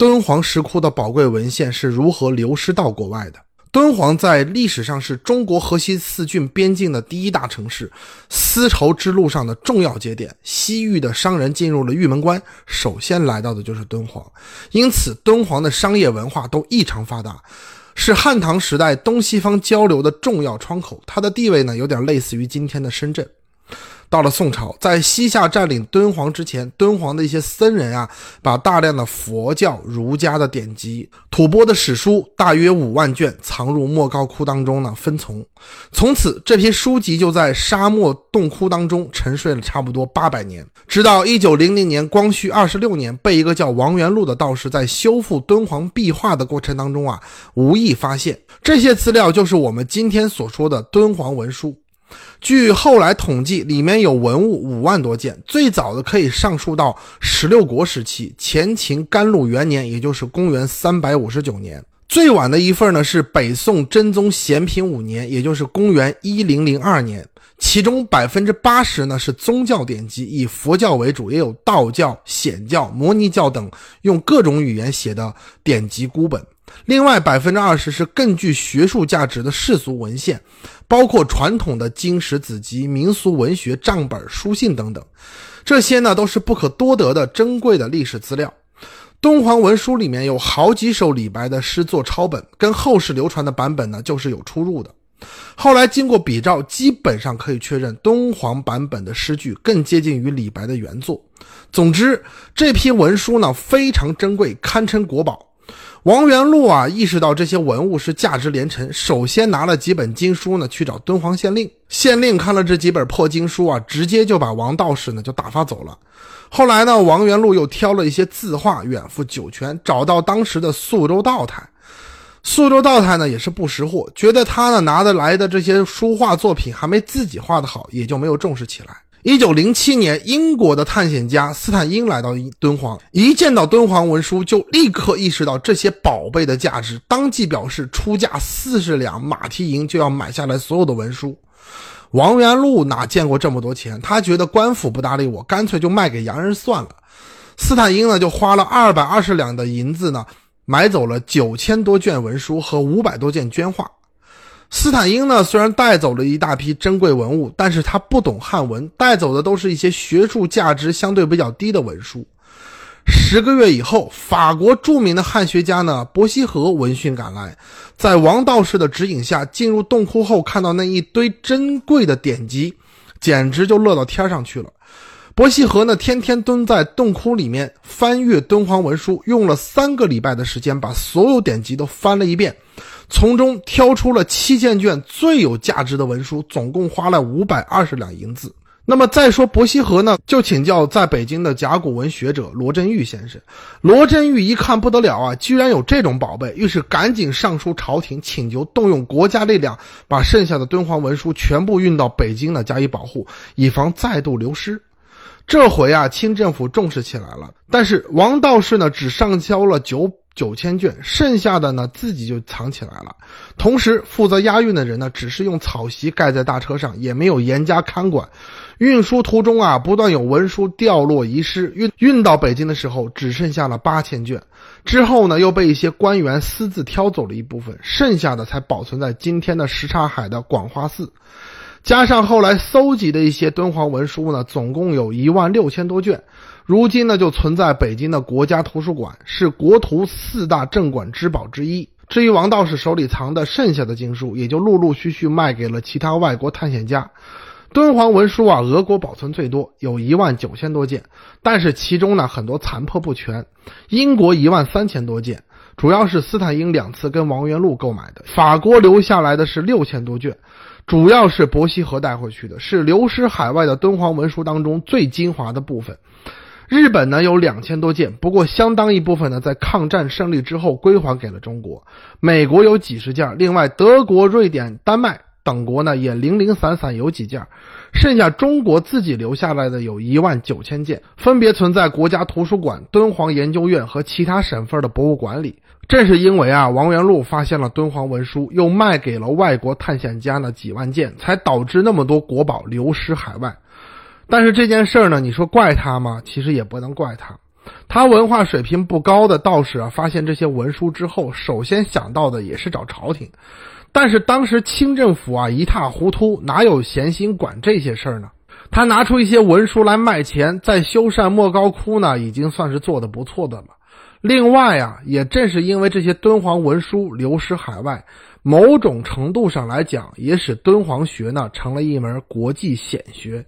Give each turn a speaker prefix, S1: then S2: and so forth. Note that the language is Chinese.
S1: 敦煌石窟的宝贵文献是如何流失到国外的。敦煌在历史上是中国河西四郡边境的第一大城市，丝绸之路上的重要节点。西域的商人进入了玉门关，首先来到的就是敦煌，因此敦煌的商业文化都异常发达，是汉唐时代东西方交流的重要窗口。它的地位呢，有点类似于今天的深圳。到了宋朝，在西夏占领敦煌之前，敦煌的一些僧人啊，把大量的佛教、儒家的典籍、吐蕃的史书，大约五万卷，藏入莫高窟当中呢，分从。从此，这批书籍就在沙漠洞窟当中沉睡了差不多八百年。直到一九零零年光绪二十六年，被一个叫王元禄的道士在修复敦煌壁画的过程当中啊，无意发现这些资料，就是我们今天所说的敦煌文书。据后来统计，里面有文物五万多件，最早的可以上溯到十六国时期，前秦甘露元年，也就是公元三百五十九年。最晚的一份呢是北宋真宗咸平五年，也就是公元一零零二年。其中百分之八十呢是宗教典籍，以佛教为主，也有道教、显教、摩尼教等用各种语言写的典籍孤本。另外百分之二十是更具学术价值的世俗文献，包括传统的经史子集、民俗文学账本、书信等等。这些呢都是不可多得的珍贵的历史资料。敦煌文书里面有好几首李白的诗作抄本，跟后世流传的版本呢就是有出入的。后来经过比照，基本上可以确认敦煌版本的诗句更接近于李白的原作。总之，这批文书呢非常珍贵，堪称国宝。王元禄啊，意识到这些文物是价值连城，首先拿了几本经书呢去找敦煌县令。县令看了这几本破经书啊，直接就把王道士呢就打发走了。后来呢，王元禄又挑了一些字画远赴酒泉，找到当时的宿州道台。宿州道台呢也是不识货，觉得他呢拿得来的这些书画作品还没自己画的好，也就没有重视起来。一九零七年，英国的探险家斯坦因来到敦煌，一见到敦煌文书，就立刻意识到这些宝贝的价值，当即表示出价四十两马蹄银就要买下来所有的文书。王元禄哪见过这么多钱？他觉得官府不搭理我，干脆就卖给洋人算了。斯坦因呢，就花了二百二十两的银子呢，买走了九千多卷文书和五百多件绢画。斯坦因呢，虽然带走了一大批珍贵文物，但是他不懂汉文，带走的都是一些学术价值相对比较低的文书。十个月以后，法国著名的汉学家呢，伯希和闻讯赶来，在王道士的指引下，进入洞窟后，看到那一堆珍贵的典籍，简直就乐到天上去了。伯希和呢，天天蹲在洞窟里面翻阅敦煌文书，用了三个礼拜的时间，把所有典籍都翻了一遍。从中挑出了七千卷最有价值的文书，总共花了五百二十两银子。那么再说伯希和呢，就请教在北京的甲骨文学者罗振玉先生。罗振玉一看不得了啊，居然有这种宝贝，于是赶紧上书朝廷，请求动用国家力量，把剩下的敦煌文书全部运到北京呢，加以保护，以防再度流失。这回啊，清政府重视起来了，但是王道士呢，只上交了九。九千卷，剩下的呢自己就藏起来了。同时，负责押运的人呢，只是用草席盖在大车上，也没有严加看管。运输途中啊，不断有文书掉落遗失。运运到北京的时候，只剩下了八千卷。之后呢，又被一些官员私自挑走了一部分，剩下的才保存在今天的什刹海的广化寺。加上后来搜集的一些敦煌文书呢，总共有一万六千多卷。如今呢，就存在北京的国家图书馆，是国图四大镇馆之宝之一。至于王道士手里藏的剩下的经书，也就陆陆续续卖给了其他外国探险家。敦煌文书啊，俄国保存最多，有一万九千多件，但是其中呢很多残破不全。英国一万三千多件，主要是斯坦因两次跟王元禄购买的。法国留下来的是六千多卷，主要是伯希和带回去的，是流失海外的敦煌文书当中最精华的部分。日本呢有两千多件，不过相当一部分呢在抗战胜利之后归还给了中国。美国有几十件，另外德国、瑞典、丹麦等国呢也零零散散有几件，剩下中国自己留下来的有一万九千件，分别存在国家图书馆、敦煌研究院和其他省份的博物馆里。正是因为啊王元禄发现了敦煌文书，又卖给了外国探险家呢几万件，才导致那么多国宝流失海外。但是这件事儿呢，你说怪他吗？其实也不能怪他。他文化水平不高的道士啊，发现这些文书之后，首先想到的也是找朝廷。但是当时清政府啊一塌糊涂，哪有闲心管这些事儿呢？他拿出一些文书来卖钱，在修缮莫高窟呢，已经算是做得不错的了。另外啊，也正是因为这些敦煌文书流失海外，某种程度上来讲，也使敦煌学呢成了一门国际显学。